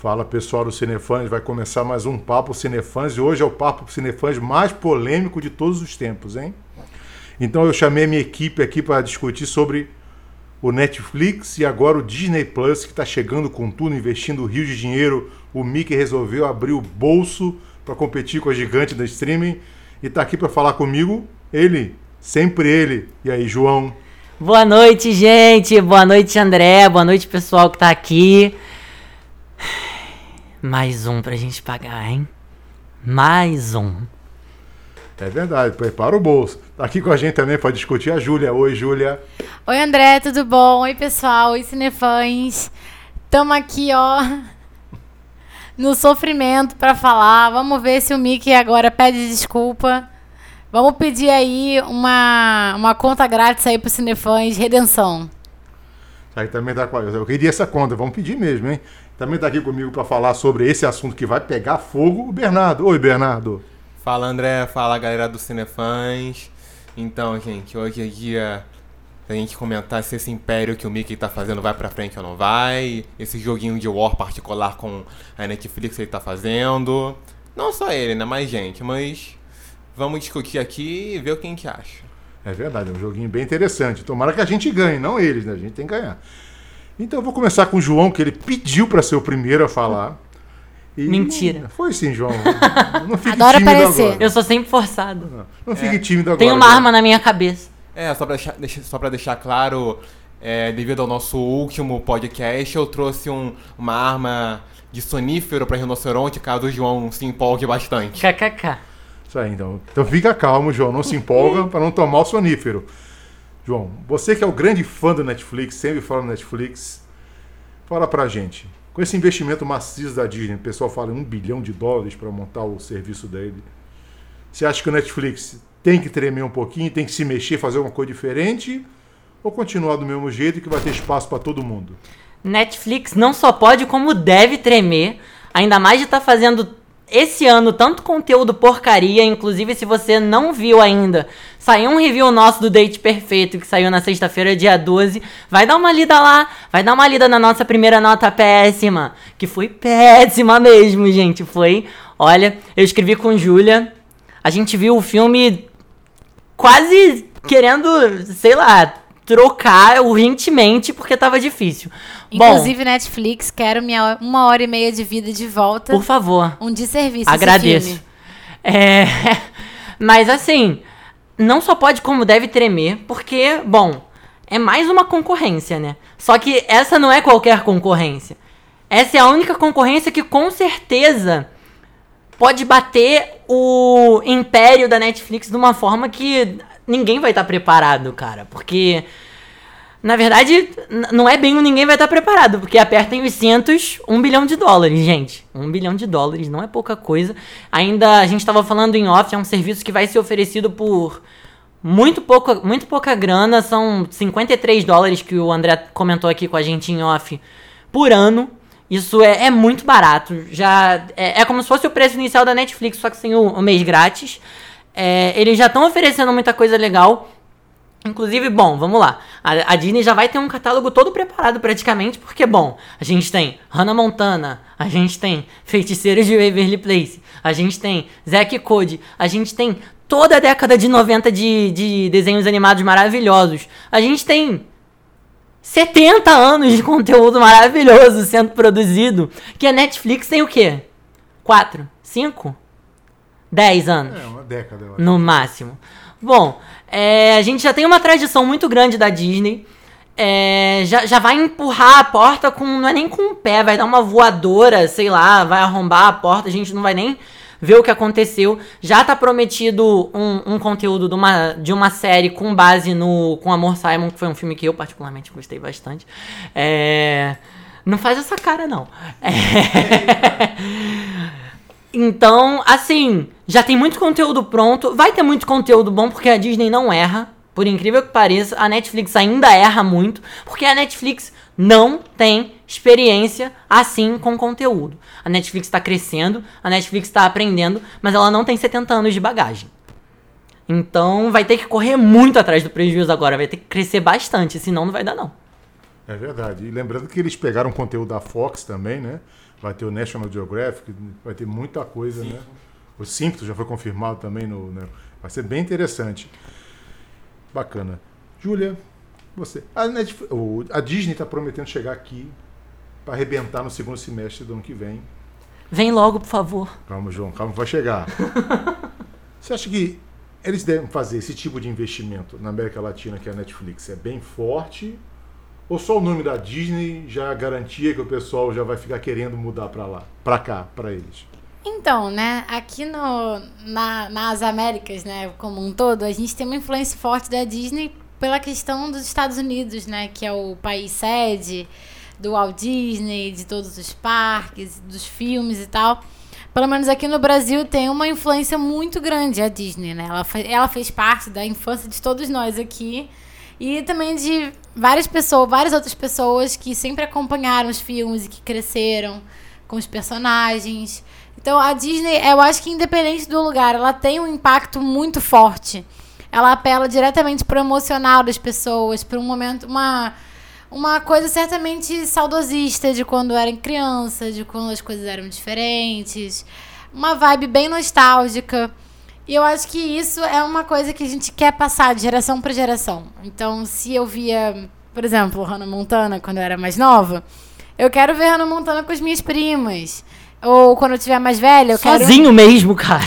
Fala pessoal do Cinefãs, vai começar mais um Papo Cinefãs e hoje é o Papo Cinefãs mais polêmico de todos os tempos, hein? Então eu chamei a minha equipe aqui para discutir sobre o Netflix e agora o Disney Plus que está chegando com tudo, investindo rios de dinheiro. O Mickey resolveu abrir o bolso para competir com a gigante da streaming e está aqui para falar comigo ele, sempre ele. E aí, João? Boa noite, gente. Boa noite, André. Boa noite, pessoal que está aqui. Mais um pra gente pagar, hein? Mais um. É verdade, prepara o bolso. Tá aqui com a gente também para discutir a Júlia. Oi, Júlia. Oi, André, tudo bom? Oi, pessoal. Oi, cinefãs. Tamo aqui, ó, no sofrimento para falar. Vamos ver se o Mickey agora pede desculpa. Vamos pedir aí uma, uma conta grátis aí pro Cinefãs, redenção. Aí também tá com Eu queria essa conta, vamos pedir mesmo, hein? Também está aqui comigo para falar sobre esse assunto que vai pegar fogo, o Bernardo. Oi, Bernardo. Fala, André. Fala, galera do Cinefãs. Então, gente, hoje é dia da gente comentar se esse império que o Mickey tá fazendo vai pra frente ou não vai. Esse joguinho de war particular com a Netflix que ele tá fazendo. Não só ele, né? Mais gente. Mas vamos discutir aqui e ver o que a gente acha. É verdade, é um joguinho bem interessante. Tomara que a gente ganhe, não eles, né? A gente tem que ganhar. Então eu vou começar com o João, que ele pediu para ser o primeiro a falar. E Mentira. Foi sim, João. Não fique Adoro tímido aparecer. agora. Eu sou sempre forçado. Não, não fique é. tímido agora. Tem uma arma na minha cabeça. É, só pra deixar, só pra deixar claro, é, devido ao nosso último podcast, eu trouxe um, uma arma de sonífero para rinoceronte, caso o João se empolgue bastante. KKK. Isso aí, então. Então fica calmo, João. Não se empolga para não tomar o sonífero. João, você que é o grande fã do Netflix, sempre fala do Netflix, fala pra gente. Com esse investimento maciço da Disney, o pessoal fala em um bilhão de dólares para montar o serviço dele. Você acha que o Netflix tem que tremer um pouquinho, tem que se mexer, fazer uma coisa diferente? Ou continuar do mesmo jeito que vai ter espaço para todo mundo? Netflix não só pode, como deve tremer. Ainda mais de estar tá fazendo esse ano tanto conteúdo porcaria, inclusive se você não viu ainda, saiu um review nosso do Date Perfeito que saiu na sexta-feira, dia 12. Vai dar uma lida lá, vai dar uma lida na nossa primeira nota péssima, que foi péssima mesmo, gente. Foi, olha, eu escrevi com Júlia, a gente viu o filme quase querendo, sei lá, trocar urgentemente porque tava difícil. Inclusive, Bom, Netflix, quero minha uma hora e meia de vida de volta. Por favor. Um de serviço. Agradeço. É, mas assim, não só pode como deve tremer, porque, bom, é mais uma concorrência, né? Só que essa não é qualquer concorrência. Essa é a única concorrência que com certeza pode bater o império da Netflix de uma forma que ninguém vai estar tá preparado, cara. Porque, na verdade, não é bem o ninguém vai estar preparado. Porque apertem os cintos, um bilhão de dólares, gente. Um bilhão de dólares não é pouca coisa. Ainda, a gente estava falando em off, é um serviço que vai ser oferecido por muito pouca, muito pouca grana. São 53 dólares que o André comentou aqui com a gente em off por ano. Isso é, é muito barato. Já é, é, como se fosse o preço inicial da Netflix, só que sem o, o mês grátis. É, eles já estão oferecendo muita coisa legal. Inclusive, bom, vamos lá. A, a, Disney já vai ter um catálogo todo preparado praticamente, porque, bom, a gente tem Hannah Montana, a gente tem Feiticeiros de Waverly Place, a gente tem Zack Code, a gente tem toda a década de 90 de, de desenhos animados maravilhosos. A gente tem 70 anos de conteúdo maravilhoso sendo produzido, que a Netflix tem o quê? 4? 5? 10 anos. É, uma década. Eu acho. No máximo. Bom, é, a gente já tem uma tradição muito grande da Disney. É, já, já vai empurrar a porta com. Não é nem com o pé, vai dar uma voadora, sei lá, vai arrombar a porta, a gente não vai nem ver o que aconteceu. Já tá prometido um, um conteúdo de uma, de uma série com base no com Amor Simon, que foi um filme que eu particularmente gostei bastante. É, não faz essa cara, não. É, então, assim, já tem muito conteúdo pronto. Vai ter muito conteúdo bom porque a Disney não erra. Por incrível que pareça, a Netflix ainda erra muito, porque a Netflix não tem experiência assim com conteúdo. A Netflix está crescendo, a Netflix está aprendendo, mas ela não tem 70 anos de bagagem. Então vai ter que correr muito atrás do prejuízo agora, vai ter que crescer bastante, senão não vai dar não. É verdade. E lembrando que eles pegaram conteúdo da Fox também, né? Vai ter o National Geographic, vai ter muita coisa, né? O Simpsons já foi confirmado também no. né? Vai ser bem interessante. Bacana. Júlia, você. A, Netflix- a Disney está prometendo chegar aqui para arrebentar no segundo semestre do ano que vem. Vem logo, por favor. Calma, João, calma, vai chegar. Você acha que eles devem fazer esse tipo de investimento na América Latina, que é a Netflix, é bem forte? Ou só o nome da Disney já garantia que o pessoal já vai ficar querendo mudar para lá, para cá, para eles? Então, né, aqui no, na, nas Américas, né, como um todo, a gente tem uma influência forte da Disney pela questão dos Estados Unidos, né, que é o país sede do Walt Disney, de todos os parques, dos filmes e tal. Pelo menos aqui no Brasil tem uma influência muito grande a Disney, né? Ela, ela fez parte da infância de todos nós aqui e também de várias pessoas, várias outras pessoas que sempre acompanharam os filmes e que cresceram com os personagens. Então a Disney, eu acho que independente do lugar, ela tem um impacto muito forte. Ela apela diretamente para o emocional das pessoas, para um momento, uma uma coisa certamente saudosista de quando eram criança, de quando as coisas eram diferentes, uma vibe bem nostálgica. E eu acho que isso é uma coisa que a gente quer passar de geração para geração. Então, se eu via, por exemplo, Hannah Montana quando eu era mais nova, eu quero ver Hannah Montana com as minhas primas. Ou quando eu tiver mais velha, eu quero Sozinho mesmo, cara.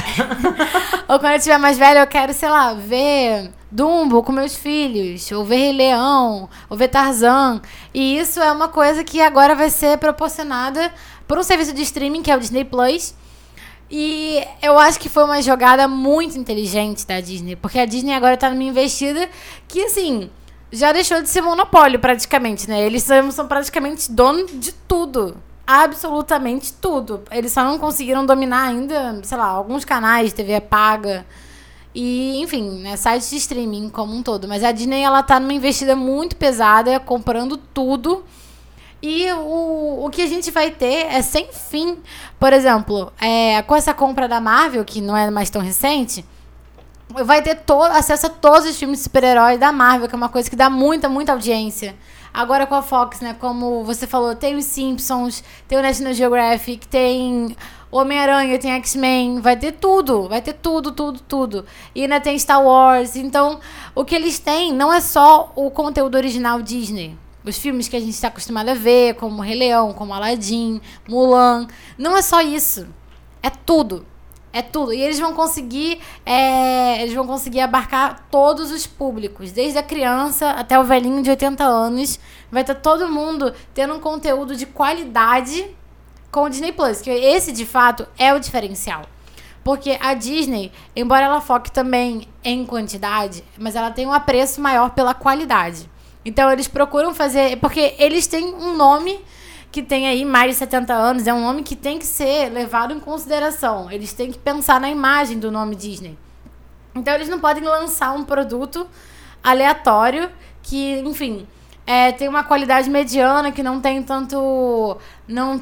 ou quando eu tiver mais velha, eu quero, sei lá, ver Dumbo com meus filhos, ou ver Rei Leão, ou ver Tarzan. E isso é uma coisa que agora vai ser proporcionada por um serviço de streaming que é o Disney Plus. E eu acho que foi uma jogada muito inteligente da Disney, porque a Disney agora tá numa investida que, assim, já deixou de ser monopólio praticamente, né? Eles são, praticamente dono de tudo. Absolutamente tudo. Eles só não conseguiram dominar ainda, sei lá, alguns canais de TV paga. E, enfim, né, sites de streaming como um todo. Mas a Disney, ela tá numa investida muito pesada, comprando tudo. E o, o que a gente vai ter é sem fim. Por exemplo, é, com essa compra da Marvel, que não é mais tão recente, vai ter to acesso a todos os filmes de super-heróis da Marvel, que é uma coisa que dá muita, muita audiência. Agora com a Fox, né? Como você falou, tem os Simpsons, tem o National Geographic, tem Homem-Aranha, tem X-Men, vai ter tudo, vai ter tudo, tudo, tudo. E ainda tem Star Wars. Então, o que eles têm não é só o conteúdo original Disney. Os filmes que a gente está acostumado a ver, como Rei Leão, como Aladdin, Mulan. Não é só isso. É tudo. É tudo. E eles vão conseguir. é, eles vão conseguir abarcar todos os públicos. Desde a criança até o velhinho de 80 anos. Vai estar todo mundo tendo um conteúdo de qualidade com o Disney Plus. Que esse, de fato, é o diferencial. Porque a Disney, embora ela foque também em quantidade, mas ela tem um apreço maior pela qualidade. Então eles procuram fazer. Porque eles têm um nome que tem aí mais de 70 anos, é um nome que tem que ser levado em consideração. Eles têm que pensar na imagem do nome Disney. Então eles não podem lançar um produto aleatório que, enfim, é, tem uma qualidade mediana, que não tem tanto. não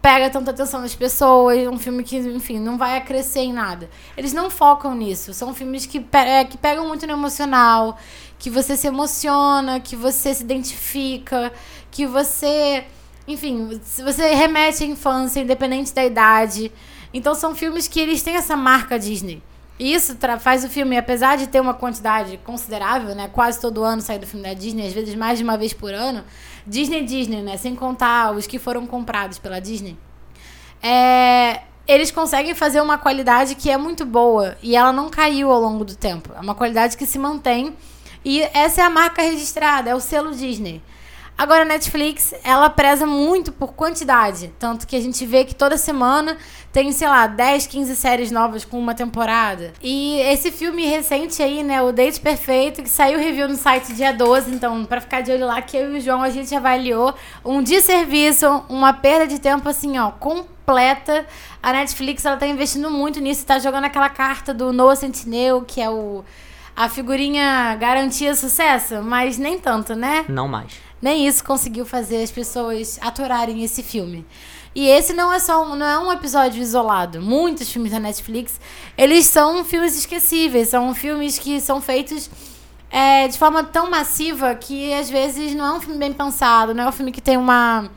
pega tanta atenção das pessoas, um filme que, enfim, não vai crescer em nada. Eles não focam nisso. São filmes que, é, que pegam muito no emocional, que você se emociona, que você se identifica, que você. Enfim, você remete à infância, independente da idade. Então são filmes que eles têm essa marca Disney. E Isso faz o filme, apesar de ter uma quantidade considerável, né? Quase todo ano sai do filme da Disney, às vezes mais de uma vez por ano. Disney, Disney, né? Sem contar os que foram comprados pela Disney. É, eles conseguem fazer uma qualidade que é muito boa e ela não caiu ao longo do tempo. É uma qualidade que se mantém e essa é a marca registrada, é o selo Disney. Agora a Netflix, ela preza muito por quantidade, tanto que a gente vê que toda semana tem, sei lá, 10, 15 séries novas com uma temporada. E esse filme recente aí, né, o Date Perfeito, que saiu review no site dia 12, então pra ficar de olho lá que eu e o João a gente avaliou um desserviço, uma perda de tempo assim, ó, completa. A Netflix, ela tá investindo muito nisso, tá jogando aquela carta do Noah Centineo, que é o a figurinha garantia sucesso, mas nem tanto, né? Não mais. Nem isso conseguiu fazer as pessoas aturarem esse filme. E esse não é só um, não é um episódio isolado. Muitos filmes da Netflix, eles são filmes esquecíveis, são filmes que são feitos é, de forma tão massiva que às vezes não é um filme bem pensado, não é um filme que tem uma,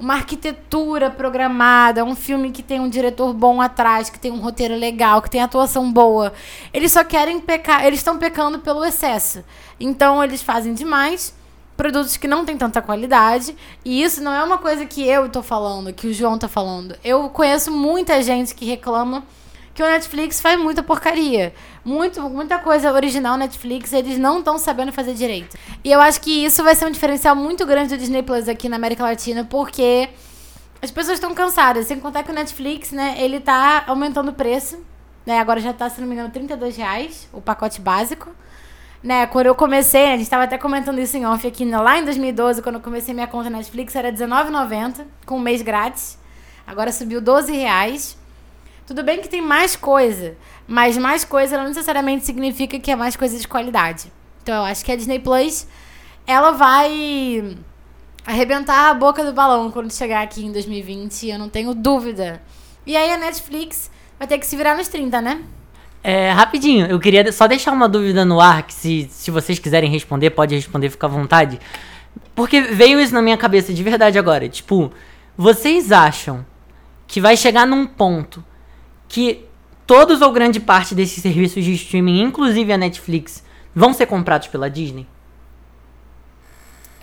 uma arquitetura programada, um filme que tem um diretor bom atrás, que tem um roteiro legal, que tem atuação boa. Eles só querem pecar, eles estão pecando pelo excesso. Então eles fazem demais produtos que não têm tanta qualidade. E isso não é uma coisa que eu tô falando, que o João tá falando. Eu conheço muita gente que reclama que o Netflix faz muita porcaria. Muito, muita coisa original Netflix, eles não estão sabendo fazer direito. E eu acho que isso vai ser um diferencial muito grande do Disney Plus aqui na América Latina, porque as pessoas estão cansadas. Sem contar que o Netflix, né, ele tá aumentando o preço. Né, agora já tá, se não me engano, 32 reais o pacote básico. Né, quando eu comecei, a gente estava até comentando isso em off aqui, lá em 2012, quando eu comecei minha conta Netflix, era R$19,90, com um mês grátis. Agora subiu 12 reais. Tudo bem que tem mais coisa, mas mais coisa não necessariamente significa que é mais coisa de qualidade. Então eu acho que a Disney Plus, ela vai arrebentar a boca do balão quando chegar aqui em 2020, eu não tenho dúvida. E aí a Netflix vai ter que se virar nos 30, né? É, rapidinho, eu queria só deixar uma dúvida no ar, que se, se vocês quiserem responder, pode responder, fica à vontade. Porque veio isso na minha cabeça de verdade agora. Tipo, vocês acham que vai chegar num ponto que todos ou grande parte desses serviços de streaming, inclusive a Netflix, vão ser comprados pela Disney?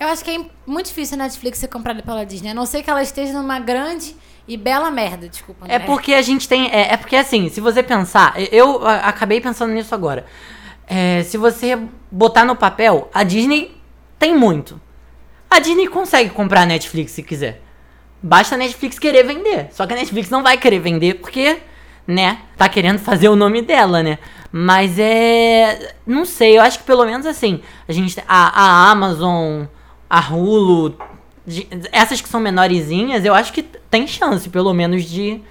Eu acho que é muito difícil a Netflix ser comprada pela Disney, a não ser que ela esteja numa grande e bela merda, desculpa. É porque a gente tem. É, é porque assim, se você pensar. Eu acabei pensando nisso agora. É, se você botar no papel, a Disney tem muito. A Disney consegue comprar a Netflix se quiser. Basta a Netflix querer vender. Só que a Netflix não vai querer vender porque, né, tá querendo fazer o nome dela, né? Mas é. Não sei, eu acho que pelo menos assim. A gente. A, a Amazon, a Hulu. de- essas que são menorzinhas, eu acho que tem chance, pelo menos, de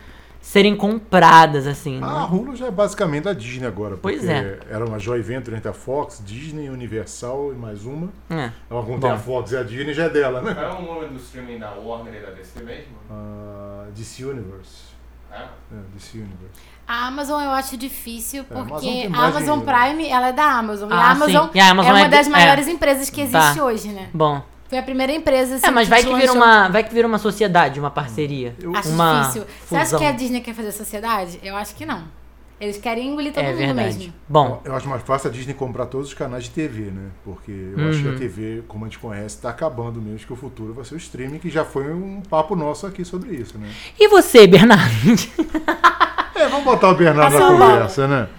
serem compradas, assim. A né? Hulu já é basicamente a Disney agora. Pois porque é. Era uma joint venture entre a Fox, Disney, Universal e mais uma. É. Ela Bom. a Fox e a Disney já é dela, né? Qual é o nome do streaming da Warner e da DC mesmo? Ah, DC Universe. É? É, DC Universe. A Amazon eu acho difícil, É, a Amazon porque tem a mais Amazon dinheiro. Prime, ela é da Amazon. e Ah, a Amazon, sim. E a Amazon é uma é- das é. maiores empresas que existe Tá. hoje, né? Bom. Foi a primeira empresa assim, É, mas vai que vira lançou- uma, vai que vira uma sociedade, uma parceria. Eu- Acho uma difícil. Você acha fusão. que a Disney quer fazer sociedade? Eu acho que não. Eles querem engolir todo É mundo verdade. mesmo. Bom, Eu acho mais fácil a Disney comprar todos os canais de TV, né? Porque eu acho que Uhum. a TV, como a gente conhece, está acabando mesmo, que o futuro vai ser o streaming, que já foi um papo nosso aqui sobre isso, né? e você, Bernardo? É, vamos botar o Bernardo Passa na conversa, né?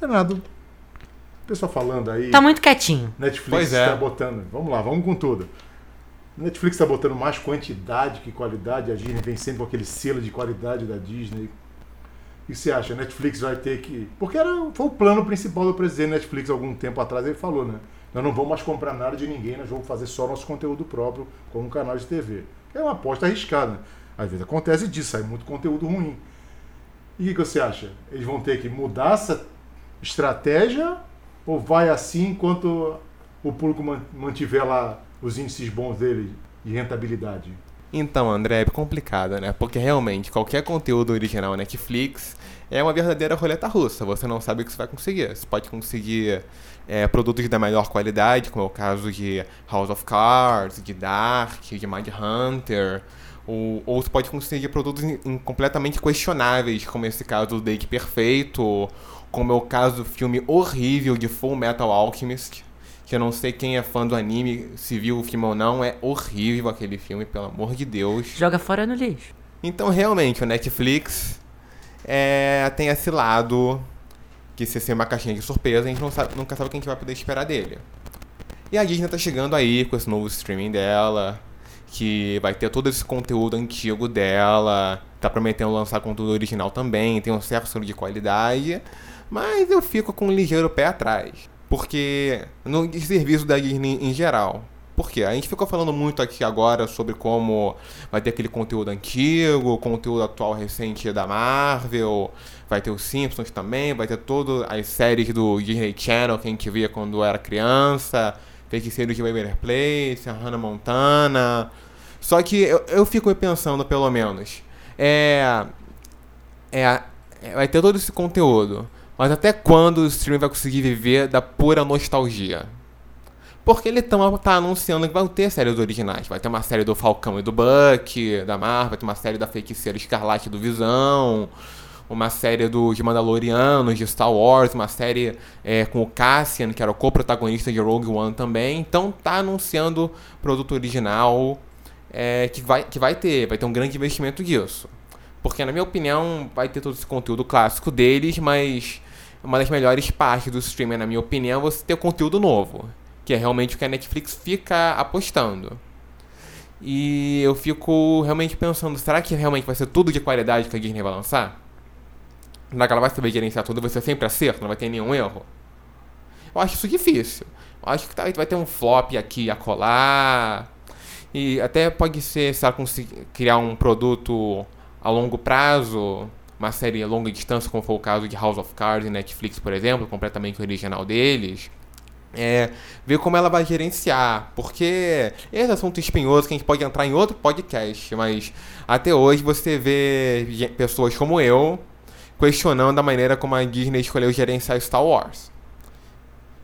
Bernardo, o pessoal falando aí. tá muito quietinho. Netflix Pois é. está botando. Vamos lá, vamos com tudo. Netflix está botando mais quantidade que qualidade. A Disney vem sempre com aquele selo de qualidade da Disney. Que você acha? Netflix vai ter que. Porque era, foi o plano principal do presidente Netflix algum tempo atrás. Ele falou, né? Nós não vamos mais comprar nada de ninguém, nós vamos fazer só nosso conteúdo próprio como um canal de TV. É uma aposta arriscada. Às vezes acontece disso, sai muito conteúdo ruim. E o que, que você acha? Eles vão ter que mudar essa estratégia ou vai assim enquanto o público man- mantiver lá os índices bons dele de rentabilidade? Então, André, é complicado, né? Porque realmente qualquer conteúdo original Netflix é uma verdadeira roleta russa. Você não sabe o que você vai conseguir. Você pode conseguir é, produtos da melhor qualidade, como é o caso de House of Cards, de Dark, de Mind Hunter. Ou, ou você pode conseguir produtos in- in- completamente questionáveis, como esse caso do Date Perfeito, como é o caso do filme horrível de Full Metal Alchemist, que eu não sei quem é fã do anime, se viu o filme ou não, é horrível aquele filme, pelo amor de Deus. Joga fora no lixo. Então, realmente, o Netflix é, tem esse lado que se ser uma caixinha de surpresa, a gente não sabe- nunca sabe o que a gente vai poder esperar dele. E a Disney tá chegando aí com esse novo streaming dela, que vai ter todo esse conteúdo antigo dela, tá prometendo lançar conteúdo original também, tem um certo selo de qualidade, mas eu fico com um ligeiro pé atrás. Porque no serviço da Disney em geral. Por quê? A gente ficou falando muito aqui agora sobre como vai ter aquele conteúdo antigo, conteúdo atual recente da Marvel, vai ter os Simpsons também, vai ter todas as séries do Disney Channel que a gente via quando era criança, Feiticeiros de Waverly Place, a Hannah Montana. Só que eu, eu fico pensando, pelo menos, é, é, vai ter todo esse conteúdo. Mas até quando o streaming vai conseguir viver da pura nostalgia? Porque ele tão, tá anunciando que vai ter séries originais. Vai ter uma série do Falcão e do Buck, da Marvel, vai ter uma série da Feiticeira Escarlate do Visão, uma série dos Mandalorianos, de Star Wars, uma série é, com o Cassian, que era o co-protagonista de Rogue One também. Então tá anunciando produto original é, que, vai, que vai ter, vai ter um grande investimento disso. Porque, na minha opinião, vai ter todo esse conteúdo clássico deles, mas uma das melhores partes do streaming, na minha opinião, é você ter conteúdo novo. Que é realmente o que a Netflix fica apostando. E eu fico realmente pensando, será que realmente vai ser tudo de qualidade que a Disney vai lançar? Será que ela vai saber gerenciar tudo, vai ser sempre acerto, não vai ter nenhum erro? Eu acho isso difícil. Eu acho que vai ter um flop aqui e acolá. E até pode ser se ela conseguir criar um produto a longo prazo, uma série a longa distância, como foi o caso de House of Cards e Netflix, por exemplo, completamente original deles. É, ver como ela vai gerenciar, porque esse assunto espinhoso que a gente pode entrar em outro podcast, mas até hoje você vê pessoas como eu questionando a maneira como a Disney escolheu gerenciar Star Wars.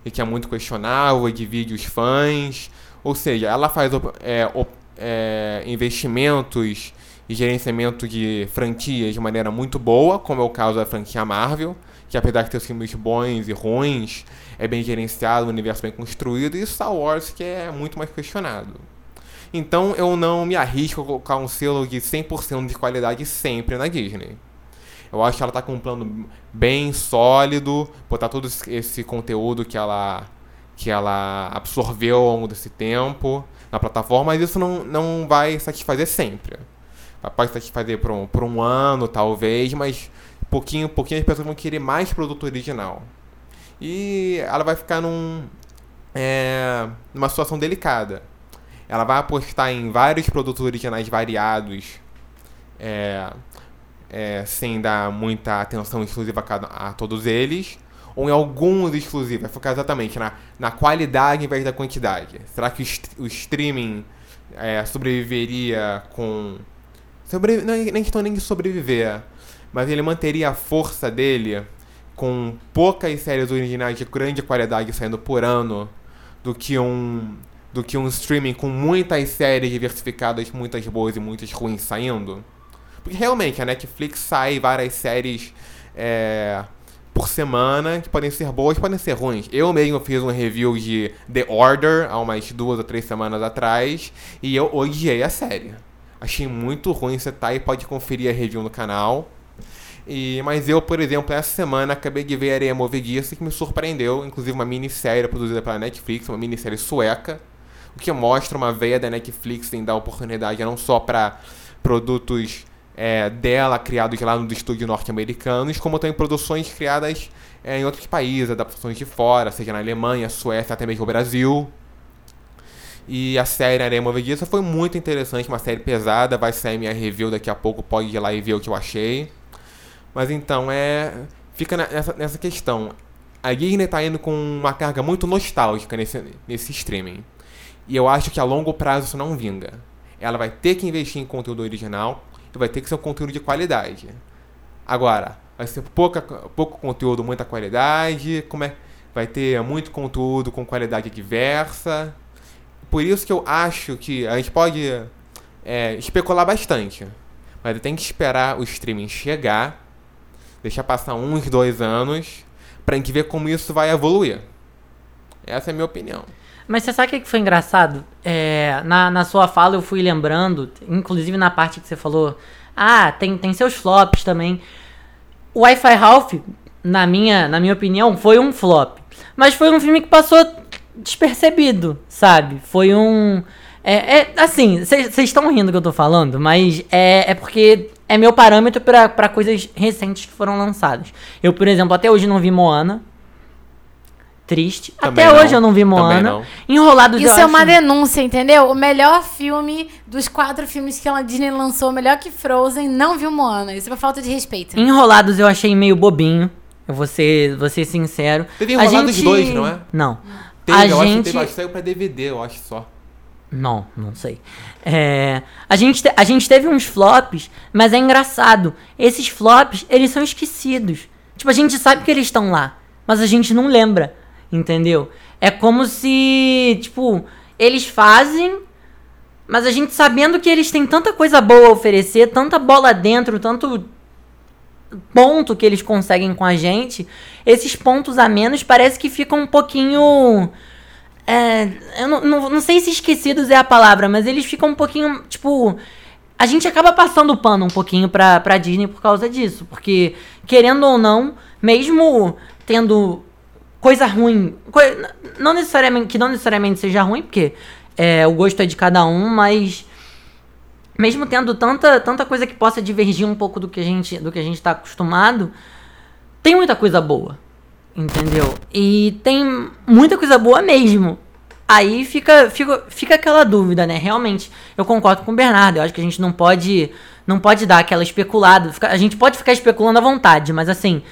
E que é muito questionável, divide os fãs, ou seja, ela faz é, é, investimentos e gerenciamento de franquias de maneira muito boa, como é o caso da franquia Marvel, que apesar de ter filmes bons e ruins, é bem gerenciado, um universo bem construído, e Star Wars, que é muito mais questionado. Então eu não me arrisco a colocar um selo de 100% de qualidade sempre na Disney. Eu acho que ela está com um plano bem sólido, botar todo esse conteúdo que ela, que ela absorveu ao longo desse tempo na plataforma, mas isso não, não vai satisfazer sempre pode satisfazer por um, por um ano, talvez, mas pouquinho, pouquinho as pessoas vão querer mais produto original. E ela vai ficar num, é, numa situação delicada. Ela vai apostar em vários produtos originais variados, é, é, sem dar muita atenção exclusiva a, a, todos eles, ou em alguns exclusivos, vai focar exatamente na, na qualidade em vez da quantidade. Será que o, o streaming é, sobreviveria com Sobre, é nem questão nem de sobreviver, mas ele manteria a força dele com poucas séries originais de grande qualidade saindo por ano do que um do que um streaming com muitas séries diversificadas, muitas boas e muitas ruins saindo. Porque realmente a Netflix sai várias séries é, por semana que podem ser boas, podem ser ruins. Eu mesmo fiz um review de The Order há umas duas ou três semanas atrás e eu odiei a série. Achei muito ruim, você tá aí, pode conferir a review no canal. E, mas eu, por exemplo, essa semana acabei de ver Areia Movediça que me surpreendeu, inclusive uma minissérie produzida pela Netflix, uma minissérie sueca, o que mostra uma veia da Netflix em dar oportunidade não só para produtos é, dela criados lá no estúdio norte-americanos, como também produções criadas é, em outros países, adaptações de fora, seja na Alemanha, Suécia, até mesmo o Brasil. E a série Areia Movediça foi muito interessante, uma série pesada, vai sair minha review daqui a pouco, pode ir lá e ver o que eu achei. Mas então é. Fica nessa, nessa questão. A Disney tá indo com uma carga muito nostálgica nesse, nesse streaming. E eu acho que a longo prazo isso não vinga. Ela vai ter que investir em conteúdo original e vai ter que ser um conteúdo de qualidade. Agora, vai ser pouca, pouco conteúdo, muita qualidade. Como é, vai ter muito conteúdo com qualidade diversa por isso que eu acho que a gente pode é, especular bastante. Mas tem que esperar o streaming chegar, deixar passar uns dois anos, pra gente ver como isso vai evoluir. Essa é a minha opinião. Mas você sabe o que foi engraçado? É, na, na sua fala eu fui lembrando, inclusive na parte que você falou, ah, tem, tem seus flops também. O Wi-Fi Ralph, na minha, na minha opinião, foi um flop. Mas foi um filme que passou despercebido, sabe? Foi um. É, é assim, vocês estão rindo do que eu tô falando, mas é, é porque é meu parâmetro para coisas recentes que foram lançadas. Eu, por exemplo, até hoje não vi Moana. Triste. Também até não. hoje eu não vi Moana. não. Enrolados Isso é acho- uma denúncia, entendeu? O melhor filme dos quatro filmes que a Disney lançou, melhor que Frozen, não viu Moana. Isso é uma falta de respeito. Enrolados eu achei meio bobinho. Eu vou ser, vou ser sincero. Teve A Enrolados gente... dois, não é? Não. Teve, a eu acho que gente... teve, acho que saiu pra DVD, eu acho só. Não, não sei. É, a, gente te- a gente teve uns flops, mas é engraçado. Esses flops, eles são esquecidos. Tipo, a gente sabe que eles estão lá, mas a gente não lembra, entendeu? É como se, tipo, eles fazem, mas a gente sabendo que eles têm tanta coisa boa a oferecer, tanta bola dentro, tanto ponto que eles conseguem com a gente, esses pontos a menos parece que ficam um pouquinho. É, eu não, não, não sei se esquecidos é a palavra, mas eles ficam um pouquinho, tipo. A gente acaba passando o pano um pouquinho pra, pra Disney por causa disso. Porque, querendo ou não, mesmo tendo coisa ruim. não necessariamente, que não necessariamente seja ruim, porque é, o gosto é de cada um, mas mesmo tendo tanta, tanta coisa que possa divergir um pouco do que a gente do que a gente está acostumado, tem muita coisa boa, entendeu? E tem muita coisa boa mesmo. Aí fica, fica, fica aquela dúvida, né? Realmente, eu concordo com o Bernardo. Eu acho que a gente não pode não pode dar aquela especulada. A gente pode ficar especulando à vontade, mas assim,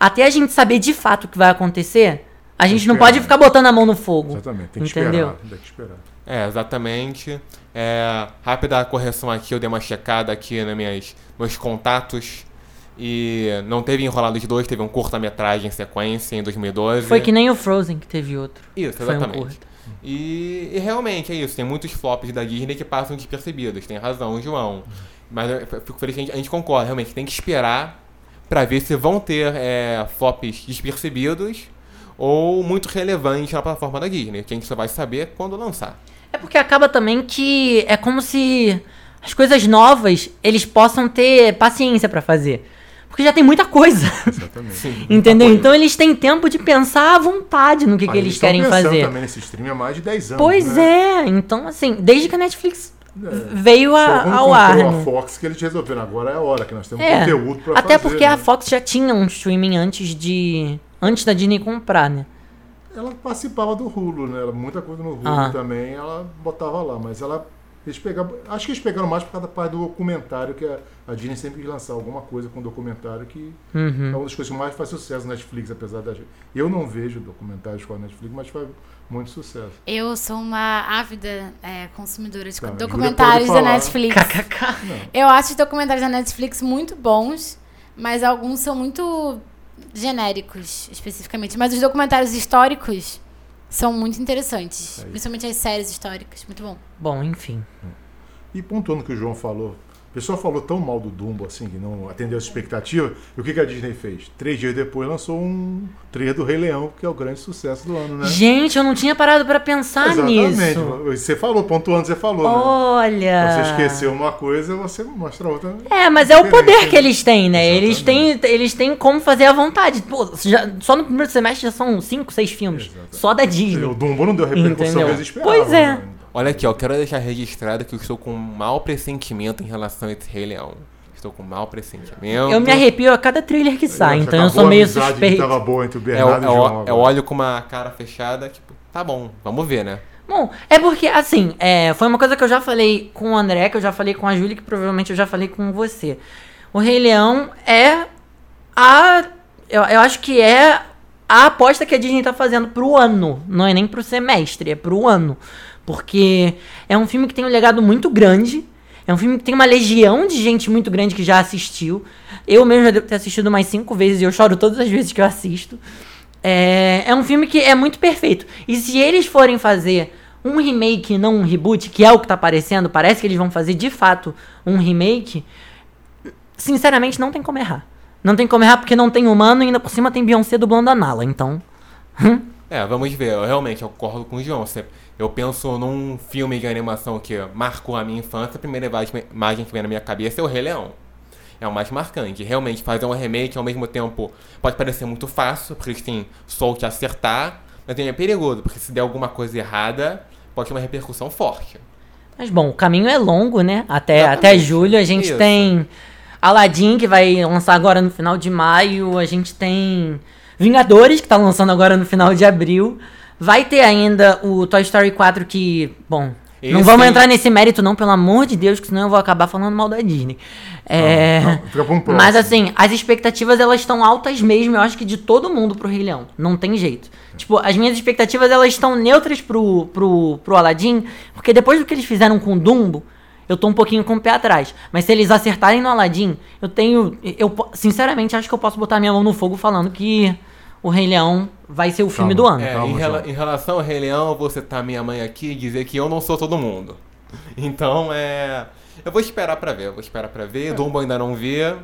até a gente saber de fato o que vai acontecer, a gente não pode ficar botando a mão no fogo. Exatamente, tem que entendeu? esperar. Tem que esperar. É, exatamente. É, rápida correção aqui, eu dei uma checada aqui nos minhas, meus contatos. E não teve Enrolados 2, teve um curta-metragem em sequência em 2012. Foi que nem o Frozen que teve outro. Isso, Foi um exatamente. E, e realmente é isso, tem muitos flops da Disney que passam despercebidos, tem razão, João. Mas eu fico feliz que a gente, a gente concorda, realmente, tem que esperar pra ver se vão ter é, flops despercebidos ou muito relevantes na plataforma da Disney, que a gente só vai saber quando lançar. É porque acaba também que é como se as coisas novas eles possam ter paciência pra fazer. Porque já tem muita coisa. Exatamente. Sim. Entendeu? coisa. Então eles têm tempo de pensar à vontade no que, que Mas eles estão querem fazer. também nesse stream há mais de 10 anos. Pois né? é, então assim, desde que a Netflix É. veio a, ao ar. né? a Fox que eles resolveram. Agora é a hora que nós temos É, conteúdo pra até fazer. porque a né? Fox já tinha um streaming antes de antes da Disney comprar, né? Ela participava do Hulu, né? Ela- Muita coisa no Hulu Ah. também, ela botava lá. Mas ela. Eles pegavam, acho que eles pegaram mais por causa da parte do documentário, que a, a Disney sempre quis lançar alguma coisa com documentário que Uhum. é uma das coisas que mais faz sucesso na Netflix, apesar da gente. Eu não vejo documentários com a Netflix, mas faz muito sucesso. Eu sou uma ávida é, consumidora de Tá, documentários da. Netflix. KKK. Eu acho os documentários da Netflix muito bons, mas alguns são muito genéricos, especificamente. Mas os documentários históricos são muito interessantes. Aí. Principalmente as séries históricas. Muito bom. Bom, enfim. E pontuando o que o João falou, pessoal falou tão mal do Dumbo assim, que não atendeu as expectativas. E o que, que a Disney fez? Três dias depois lançou um trailer do Rei Leão, que é o grande sucesso do ano, né? Gente, eu não tinha parado pra pensar nisso. Você falou, pontuando, você falou, né? Olha. Você esqueceu uma coisa, você mostra outra. É, mas é o poder né? que eles têm, né? Eles têm, Exatamente. eles têm como fazer à vontade. Pô, já- só no primeiro semestre já são cinco, seis filmes. Exatamente. Só da Disney. O Dumbo não deu a repercussão Entendeu? que eles esperavam. Pois é. né? Olha aqui, ó, quero deixar registrado que eu estou com um mau pressentimento em relação a esse Rei Leão. Estou com um mau pressentimento. Eu me arrepio a cada trailer que sai, então eu sou meio amizade que suspeito. tava boa entre o É, Bernardo é, e o João. eu agora. olho com uma cara fechada, tipo, tá bom, vamos ver, né? Bom, é porque, assim, é, foi uma coisa que eu já falei com o André, que eu já falei com a Júlia, que provavelmente eu já falei com você. O Rei Leão é a. Eu, eu acho que é a aposta que a Disney tá fazendo pro ano. Não é nem pro semestre, é pro ano. Porque é um filme que tem um legado muito grande. É um filme que tem uma legião de gente muito grande que já assistiu. Eu mesmo já devo ter assistido mais cinco vezes e eu choro todas as vezes que eu assisto. É, é um filme que é muito perfeito. E se eles forem fazer um remake e não um reboot, que é o que tá aparecendo, parece que eles vão fazer de fato um remake. Sinceramente, não tem como errar. Não tem como errar porque não tem humano e ainda por cima tem Beyoncé dublando a Nala. Então. É, vamos ver. Eu realmente eu concordo com o João. Se Eu penso num filme de animação que marcou a minha infância, a primeira imagem- que vem na minha cabeça é o Rei Leão. É o mais marcante. Realmente, fazer um remake ao mesmo tempo pode parecer muito fácil, porque eles têm só o que acertar, mas é perigoso, porque se der alguma coisa errada, pode ter uma repercussão forte. Mas bom, o caminho é longo, né? Até, Exatamente. até julho a gente Isso. tem Aladdin, que vai lançar agora no final de maio. A gente tem Vingadores, que tá lançando agora no final de abril. Vai ter ainda o Toy Story 4, que, bom. não Esse- vamos entrar nesse mérito, não, pelo amor de Deus, que senão eu vou acabar falando mal da Disney. É. Não, fica pra um próximo. Mas assim, as expectativas elas estão altas mesmo, eu acho que de todo mundo pro Rei Leão. Não tem jeito. Tipo, as minhas expectativas elas estão neutras pro, pro, pro Aladdin, porque depois do que eles fizeram com o Dumbo, eu tô um pouquinho com o pé atrás. Mas se eles acertarem no Aladdin, eu tenho. Eu sinceramente acho que eu posso botar minha mão no fogo falando que o Rei Leão vai ser o filme Calma. do ano. É, Calma, em, rela- em relação ao Rei Leão, eu vou citar minha mãe aqui e dizer que eu não sou todo mundo. Então, é. Eu vou esperar pra ver, eu vou esperar pra ver. Dumbo ainda não vê.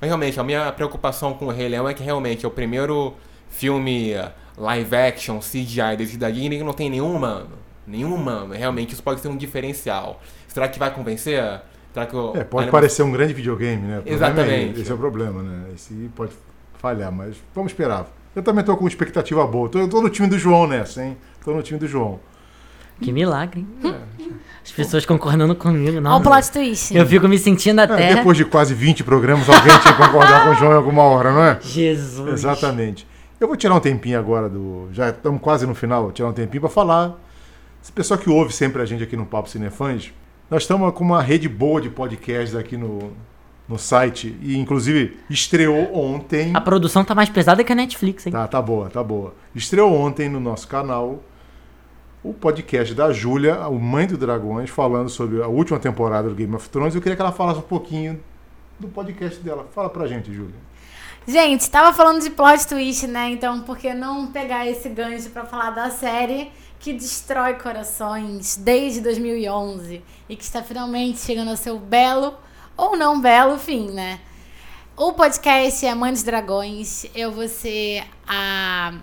Mas realmente, a minha preocupação com o Rei Leão é que realmente é o primeiro filme live action, CGI desse da Disney que não tem nenhum humano. Nenhum humano. Realmente, isso pode ser um diferencial. Será que vai convencer? Será que o- É, pode parecer um grande videogame, né? É Exatamente. esse, esse é o problema, né? Esse pode falhar, mas vamos esperar. Eu também tô com expectativa boa. Tô, eu tô no time do João nessa, hein? Tô no time do João. Que milagre. hein? As pessoas concordando comigo, Olha não. o plot twist. Eu fico me sentindo É, até. depois de quase 20 programas, alguém tinha que concordar com o João em alguma hora, não é? Jesus. Exatamente. Eu vou tirar um tempinho agora do. Já estamos quase no final, vou tirar um tempinho para falar. Esse pessoal que ouve sempre a gente aqui no Papo Cinefãs, nós estamos com uma rede boa de podcasts aqui no, no site. E inclusive estreou ontem. A produção tá mais pesada que a Netflix, hein? Tá, tá boa, tá boa. Estreou ontem no nosso canal o podcast da Júlia, o Mãe do Dragões, falando sobre a última temporada do Game of Thrones. Eu queria que ela falasse um pouquinho do podcast dela. Fala pra gente, Júlia. Gente, tava falando de plot twist, né? Então, por que não pegar esse gancho pra falar da série que destrói corações desde 2011 e que está finalmente chegando ao seu belo ou não belo fim, né? O podcast é Mãe dos Dragões. Eu vou ser a,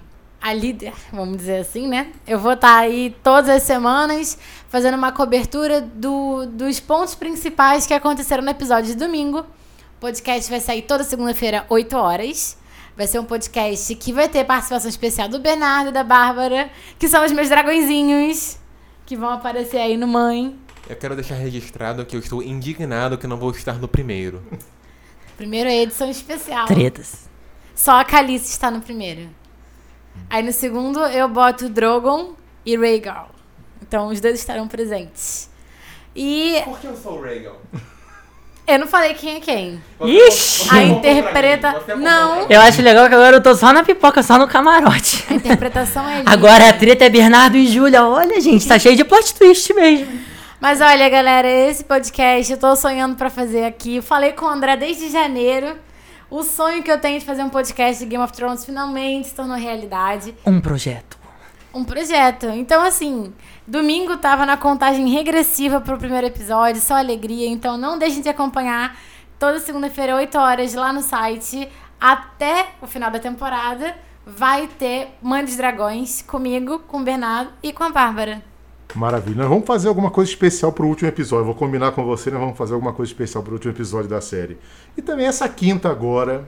a líder, vamos dizer assim, né? Eu vou estar aí todas as semanas fazendo uma cobertura do, dos pontos principais que aconteceram no episódio de domingo. O podcast vai sair toda segunda-feira, 8 horas. Vai ser um podcast que vai ter participação especial do Bernardo e da Bárbara, que são os meus dragõezinhos, que vão aparecer aí no Mãe. Eu quero deixar registrado que eu estou indignado que não vou estar no primeiro. Primeiro é edição especial. Tretas. Só a Calice está no primeiro. Aí no segundo eu boto o Drogon e Rhaegal. Então os dois estarão presentes. E Por que eu sou o Reagan? eu não falei quem é quem. Ixi! A interpreta... Não, Eu acho legal que agora eu tô só na pipoca, só no camarote. a interpretação é linda. Agora a treta é Bernardo e Júlia. Olha, gente, tá cheio de plot twist mesmo. Mas olha, galera, esse podcast eu tô sonhando pra fazer aqui. Eu falei com o André desde janeiro. O sonho que eu tenho de fazer um podcast de Game of Thrones finalmente se tornou realidade. Um projeto. Um projeto. Então, assim, domingo tava na contagem regressiva pro primeiro episódio, só alegria. Então, não deixem de acompanhar toda segunda-feira, 8 horas, lá no site. Até o final da temporada, vai ter Mãe dos Dragões comigo, com o Bernardo e com a Bárbara. Maravilha. Nós vamos fazer alguma coisa especial pro último episódio. Eu vou combinar com você, nós vamos fazer alguma coisa especial pro último episódio da série. E também essa quinta agora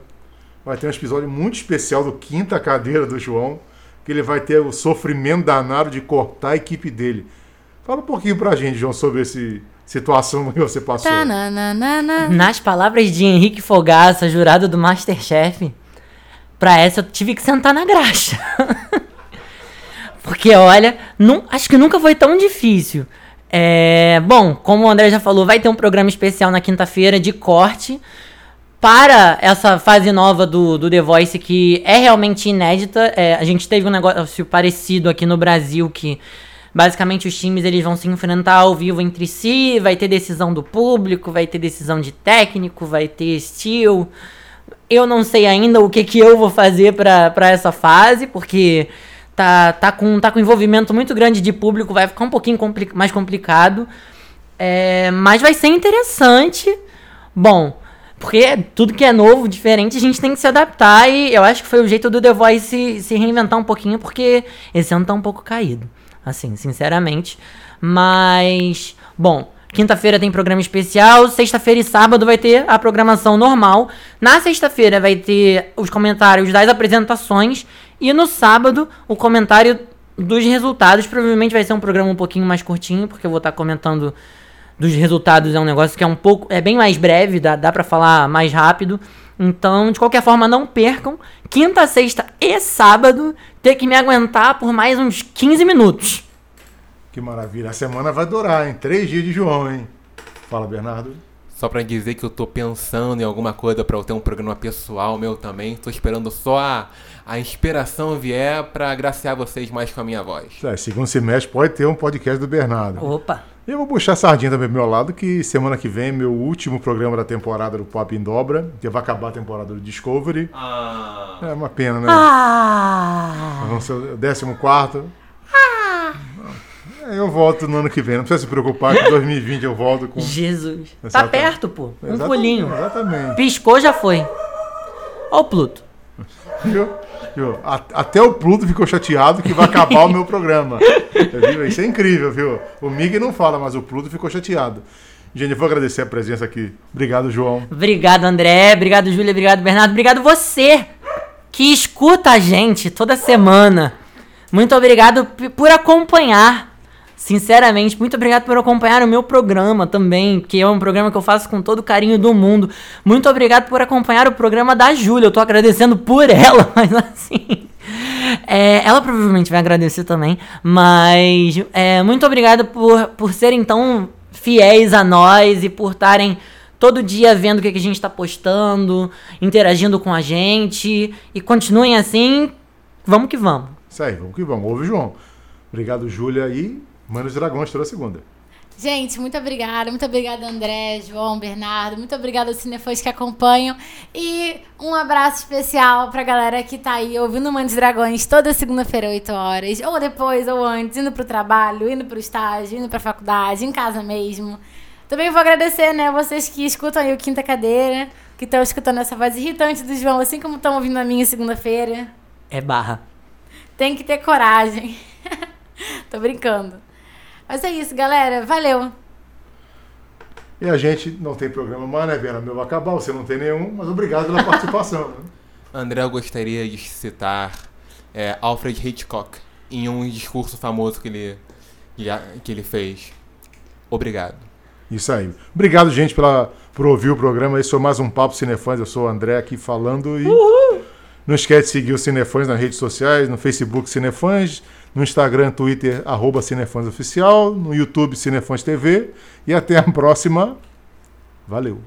vai ter um episódio muito especial do Quinta Cadeira do João, que ele vai ter o sofrimento danado de cortar a equipe dele. Fala um pouquinho pra gente, João, sobre essa situação que você passou. Tá, Tananana. Nas palavras de Henrique Fogaça, jurado do Masterchef, pra essa eu tive que sentar na graxa. Porque, olha, nu- acho que nunca foi tão difícil. É, bom, como o André já falou, vai ter um programa especial na quinta-feira de corte para essa fase nova do, do The Voice que é realmente inédita. É, a gente teve um negócio parecido aqui no Brasil que basicamente os times eles vão se enfrentar ao vivo entre si, vai ter decisão do público, vai ter decisão de técnico, vai ter estilo. Eu não sei ainda o que, que eu vou fazer pra essa fase, porque tá, tá, com, tá com envolvimento muito grande de público, vai ficar um pouquinho compli- mais complicado. É, mas vai ser interessante. Bom, porque tudo que é novo, diferente, a gente tem que se adaptar. E eu acho que foi o jeito do The Voice se, se reinventar um pouquinho, porque esse ano tá um pouco caído. Assim, sinceramente. Mas, bom, quinta-feira tem programa especial, sexta-feira e sábado vai ter a programação normal. Na sexta-feira vai ter os comentários das apresentações. E no sábado, o comentário dos resultados. Provavelmente vai ser um programa um pouquinho mais curtinho, porque eu vou estar comentando dos resultados. É um negócio que é um pouco. É bem mais breve, dá, dá pra falar mais rápido. Então, de qualquer forma, não percam. Quinta, sexta e sábado, ter que me aguentar por mais uns 15 minutos. Que maravilha. A semana vai durar, hein? Três dias de João, hein? Fala, Bernardo. Só pra dizer que eu tô pensando em alguma coisa pra eu ter um programa pessoal meu também. Tô esperando só a, a inspiração vier pra agraciar vocês mais com a minha voz. É, segundo semestre pode ter um podcast do Bernardo. Opa! E eu vou puxar a sardinha também pro meu lado, que semana que vem é meu último programa da temporada do Pop em Dobra, que vai acabar a temporada do Discovery. Ah. É uma pena, né? Ah! Vamos ser o 14. É, Eu volto no ano que vem, não precisa se preocupar que em 2020 eu volto com. Jesus. Tá perto, pô. Um Exatamente, pulinho. Exatamente. Piscou, já foi. Ó o Pluto. Viu? Viu? Até o Pluto ficou chateado que vai acabar o meu programa. Viu? Isso é incrível, viu? O Mickey não fala, mas o Pluto ficou chateado. Gente, eu vou agradecer a presença aqui. Obrigado, João. Obrigado, André. Obrigado, Júlia. Obrigado, Bernardo. Obrigado você que escuta a gente toda semana. Muito obrigado por acompanhar. Sinceramente, muito obrigado por acompanhar o meu programa também, que é um programa que eu faço com todo o carinho do mundo. Muito obrigado por acompanhar o programa da Júlia. Eu tô agradecendo por ela, mas assim. é, ela provavelmente vai agradecer também. Mas é, muito obrigado por, por serem tão fiéis a nós e por estarem todo dia vendo o que, que a gente tá postando, interagindo com a gente. E continuem assim. Vamos que vamos. Isso aí, vamos que vamos. Ouve, João. Obrigado, Júlia. E Manos Dragões toda segunda. Gente, muito obrigada. Muito obrigada, André, João, Bernardo. Muito obrigada aos cinefãs que acompanham. E um abraço especial pra galera que tá aí ouvindo Mandes Dragões toda segunda-feira, 8 horas. Ou depois, ou antes, indo pro trabalho, indo pro estágio, indo pra faculdade, em casa mesmo. Também vou agradecer, né, vocês que escutam aí o Quinta Cadeira, que estão escutando essa voz irritante do João, assim como estão ouvindo a minha segunda-feira. É barra. Tem que ter coragem. Tô brincando. Mas é isso, galera. Valeu. E a gente não tem programa mais, né, Vera? Meu vai acabar, você não tem nenhum, mas obrigado pela participação. né? André, eu gostaria de citar é, Alfred Hitchcock em um discurso famoso que ele, que ele fez. Obrigado. Isso aí. Obrigado, gente, pela, por ouvir o programa. Esse foi mais um Papo Cinefãs. Eu sou o André aqui falando e não esquece de seguir o Cinefãs nas redes sociais, no Facebook Cinefãs, no Instagram, Twitter, arroba Cinefãs Oficial, no YouTube Cinefãs TV. E até a próxima. Valeu.